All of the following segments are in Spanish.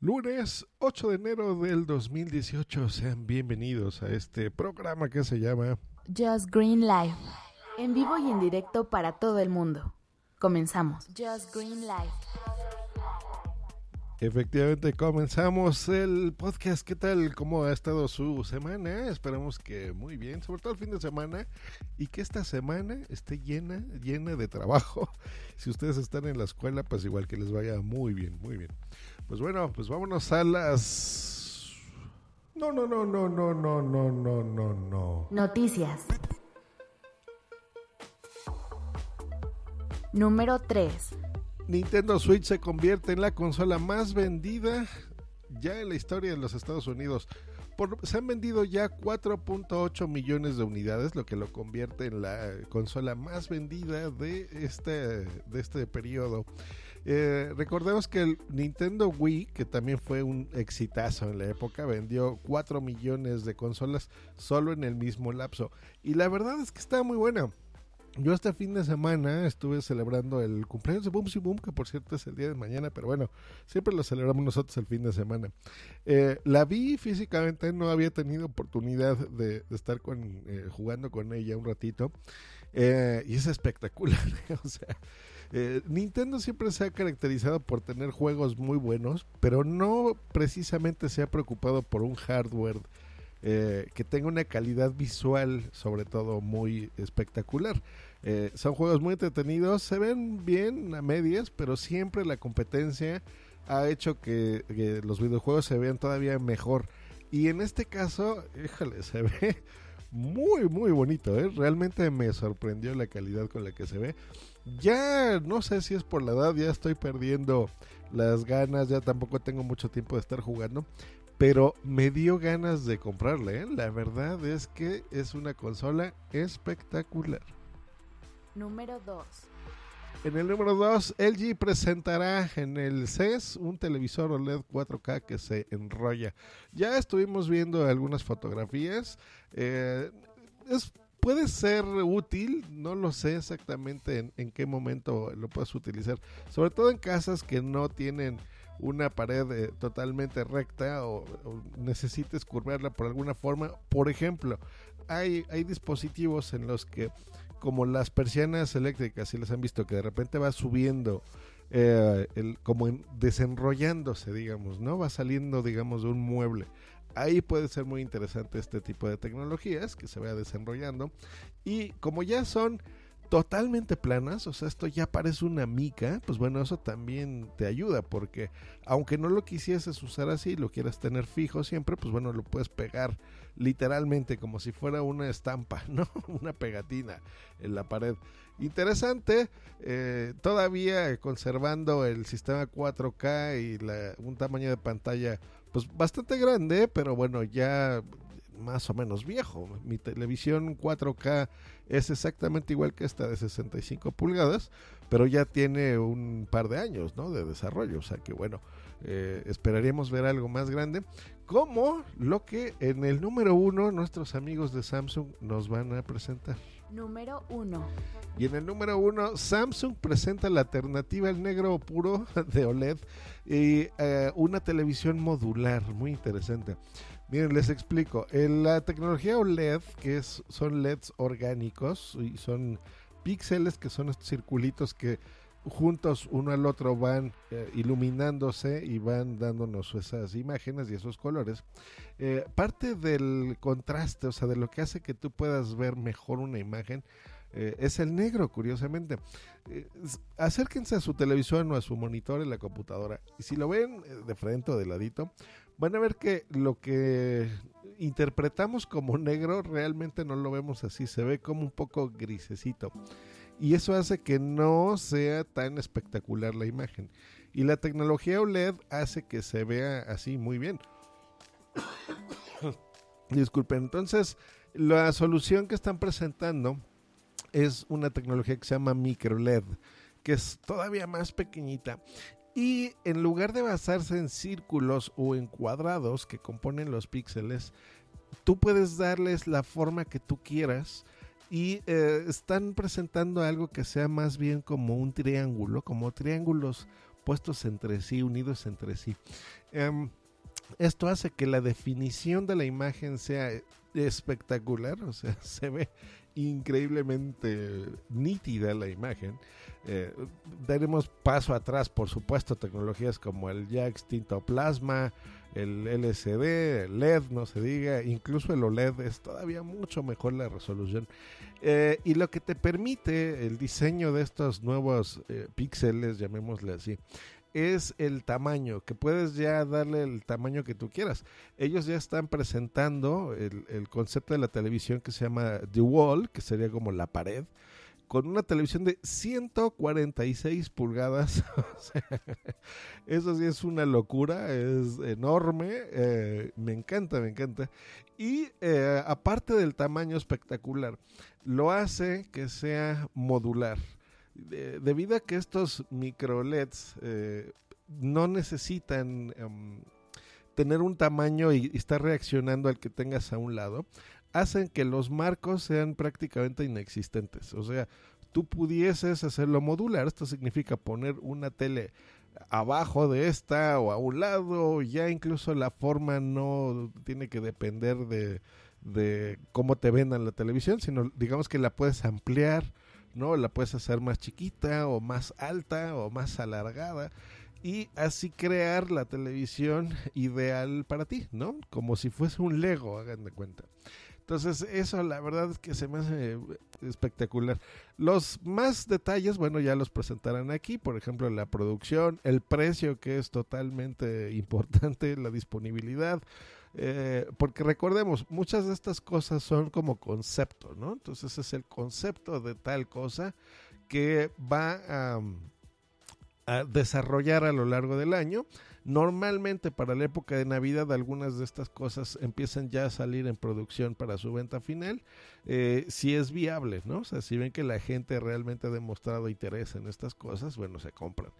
Lunes 8 de enero del 2018, sean bienvenidos a este programa que se llama Just Green Life. En vivo y en directo para todo el mundo. Comenzamos. Just Green Life. Efectivamente, comenzamos el podcast. ¿Qué tal? ¿Cómo ha estado su semana? Esperamos que muy bien, sobre todo el fin de semana, y que esta semana esté llena, llena de trabajo. Si ustedes están en la escuela, pues igual que les vaya muy bien, muy bien. Pues bueno, pues vámonos a las... No, no, no, no, no, no, no, no, no, no. Noticias. Número 3. Nintendo Switch se convierte en la consola más vendida ya en la historia de los Estados Unidos. Por, se han vendido ya 4.8 millones de unidades, lo que lo convierte en la consola más vendida de este, de este periodo. Eh, recordemos que el Nintendo Wii, que también fue un exitazo en la época, vendió 4 millones de consolas solo en el mismo lapso. Y la verdad es que está muy buena. Yo este fin de semana estuve celebrando el cumpleaños de Boom Boom, que por cierto es el día de mañana, pero bueno, siempre lo celebramos nosotros el fin de semana. Eh, la vi físicamente, no había tenido oportunidad de, estar con, eh, jugando con ella un ratito, eh, y es espectacular, o sea. Nintendo siempre se ha caracterizado por tener juegos muy buenos, pero no precisamente se ha preocupado por un hardware que tenga una calidad visual, sobre todo, muy espectacular. Eh, son juegos muy entretenidos, se ven bien a medias, pero siempre la competencia ha hecho que, los videojuegos se vean todavía mejor. Y en este caso, híjole, se ve muy, muy bonito. ¿eh? Realmente me sorprendió la calidad con la que se ve. Ya no sé si es por la edad, ya estoy perdiendo las ganas, ya tampoco tengo mucho tiempo de estar jugando. Pero me dio ganas de comprarle. ¿eh? La verdad es que es una consola espectacular. Número 2. En el número 2, LG presentará en el CES un televisor OLED 4K que se enrolla. Ya estuvimos viendo algunas fotografías. Eh, es, puede ser útil, no lo sé exactamente en, qué momento lo puedes utilizar. Sobre todo en casas que no tienen una pared eh, totalmente recta o, necesites curvarla por alguna forma. Por ejemplo, hay, hay dispositivos en los que como las persianas eléctricas, si las han visto, que de repente va subiendo, eh, el, como desenrollándose, digamos, ¿no? Va saliendo, digamos, de un mueble. Ahí puede ser muy interesante este tipo de tecnologías que se vaya desenrollando. Y como ya son totalmente planas, o sea, esto ya parece una mica, pues bueno, eso también te ayuda porque aunque no lo quisieses usar así, lo quieras tener fijo siempre, pues bueno, lo puedes pegar literalmente como si fuera una estampa, ¿no? una pegatina en la pared. Interesante, eh, todavía conservando el sistema 4K y un tamaño de pantalla pues bastante grande, pero bueno, ya más o menos viejo. Mi televisión 4K es exactamente igual que esta de 65 pulgadas, pero ya tiene un par de años ¿no? de desarrollo. O sea que bueno, eh, esperaríamos ver algo más grande. Como lo que en el número uno nuestros amigos de Samsung nos van a presentar. Número uno. Y en el número uno, Samsung presenta la alternativa al negro puro de OLED y eh, una televisión modular, muy interesante. Miren, les explico. la tecnología OLED, que es, son LEDs orgánicos y son píxeles, que son estos circulitos que juntos uno al otro van eh, iluminándose y van dándonos esas imágenes y esos colores. Eh, parte del contraste, o sea, de lo que hace que tú puedas ver mejor una imagen, eh, es el negro, curiosamente. acérquense a su televisión o a su monitor en la computadora y si lo ven de frente o de ladito, van a ver que lo que interpretamos como negro realmente no lo vemos así, se ve como un poco grisecito. Y eso hace que no sea tan espectacular la imagen. Y la tecnología OLED hace que se vea así muy bien. Disculpen, entonces la solución que están presentando es una tecnología que se llama micro LED, que es todavía más pequeñita y en lugar de basarse en círculos o en cuadrados que componen los píxeles, tú puedes darles la forma que tú quieras y eh, están presentando algo que sea más bien como un triángulo, como triángulos puestos entre sí, unidos entre sí. Em, esto hace que la definición de la imagen sea espectacular, o sea, se ve increíblemente nítida la imagen. Eh, daremos paso atrás, por supuesto, tecnologías como el ya extinto plasma, el LCD, el LED, no se diga, incluso el OLED es todavía mucho mejor la resolución. Eh, y lo que te permite el diseño de estos nuevos eh, píxeles, llamémosle así, es el tamaño, que puedes ya darle el tamaño que tú quieras. Ellos ya están presentando el, concepto de la televisión que se llama The Wall, que sería como la pared, con una televisión de 146 pulgadas. eso sí es una locura, es enorme, eh, me encanta, me encanta. Y eh, aparte del tamaño espectacular, lo hace que sea modular debido a que estos micro LEDs eh, no necesitan em, tener un tamaño y, estar reaccionando al que tengas a un lado, hacen que los marcos sean prácticamente inexistentes. O sea, tú pudieses hacerlo modular, esto significa poner una tele abajo de esta o a un lado, ya incluso la forma no tiene que depender de, cómo te vendan la televisión, sino digamos que la puedes ampliar ¿no? La puedes hacer más chiquita o más alta o más alargada y así crear la televisión ideal para ti, ¿no? Como si fuese un Lego, hagan de cuenta. Entonces, eso la verdad es que se me hace espectacular. Los más detalles, bueno, ya los presentarán aquí, por ejemplo, la producción, el precio que es totalmente importante, la disponibilidad, eh, porque recordemos, muchas de estas cosas son como concepto, ¿no? Entonces es el concepto de tal cosa que va a, a desarrollar a lo largo del año. Normalmente para la época de Navidad algunas de estas cosas empiezan ya a salir en producción para su venta final, eh, si es viable, ¿no? O sea, si ven que la gente realmente ha demostrado interés en estas cosas, bueno, se compran.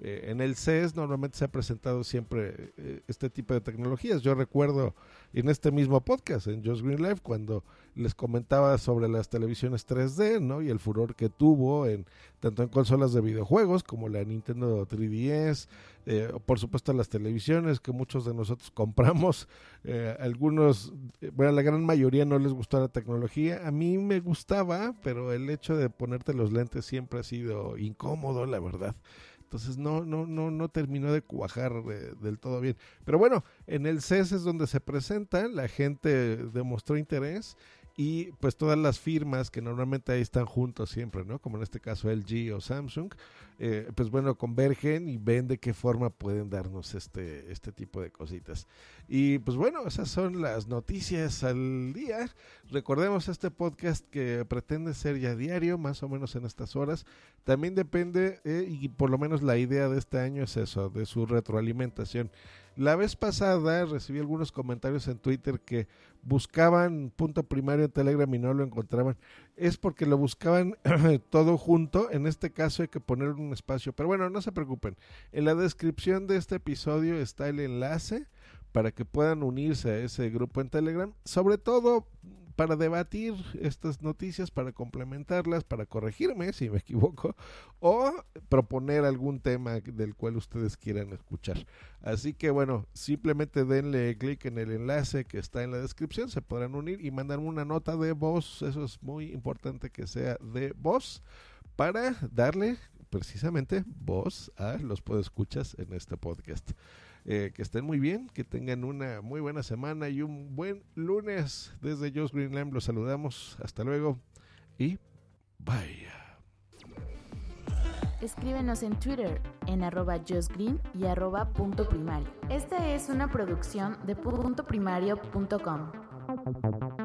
Eh, en el CES normalmente se ha presentado siempre eh, este tipo de tecnologías. Yo recuerdo en este mismo podcast, en Just Green Life, cuando les comentaba sobre las televisiones 3D, ¿no? Y el furor que tuvo en tanto en consolas de videojuegos como la Nintendo 3DS, eh, por supuesto las televisiones que muchos de nosotros compramos. algunos, bueno, la gran mayoría no les gustó la tecnología. A mí me gustaba, pero el hecho de ponerte los lentes siempre ha sido incómodo, la verdad. Entonces no, no, no, no terminó de cuajar del todo bien. Pero bueno, en el CES es donde se presenta, la gente demostró interés y pues todas las firmas que normalmente ahí están juntos siempre, ¿no? Como en este caso LG o Samsung, eh, pues bueno, convergen y ven de qué forma pueden darnos este, este tipo de cositas. Y pues bueno, esas son las noticias al día. Recordemos este podcast que pretende ser ya diario, más o menos en estas horas. También depende, eh, y por lo menos la idea de este año es eso, de su retroalimentación. La vez pasada recibí algunos comentarios en Twitter que buscaban punto primario en Telegram y no lo encontraban. Es porque lo buscaban todo junto. En este caso hay que poner un espacio. Pero bueno, no se preocupen. En la descripción de este episodio está el enlace para que puedan unirse a ese grupo en Telegram. Sobre todo para debatir estas noticias, para complementarlas, para corregirme si me equivoco, o proponer algún tema del cual ustedes quieran escuchar. Así que bueno, simplemente denle clic en el enlace que está en la descripción, se podrán unir y mandar una nota de voz, eso es muy importante que sea de voz, para darle precisamente voz a los podescuchas en este podcast. Eh, que estén muy bien, que tengan una muy buena semana y un buen lunes. Desde Josh Greenland los saludamos. Hasta luego y bye. Escríbenos en Twitter en arroba Green y arroba punto primario. Esta es una producción de puntoprimario.com.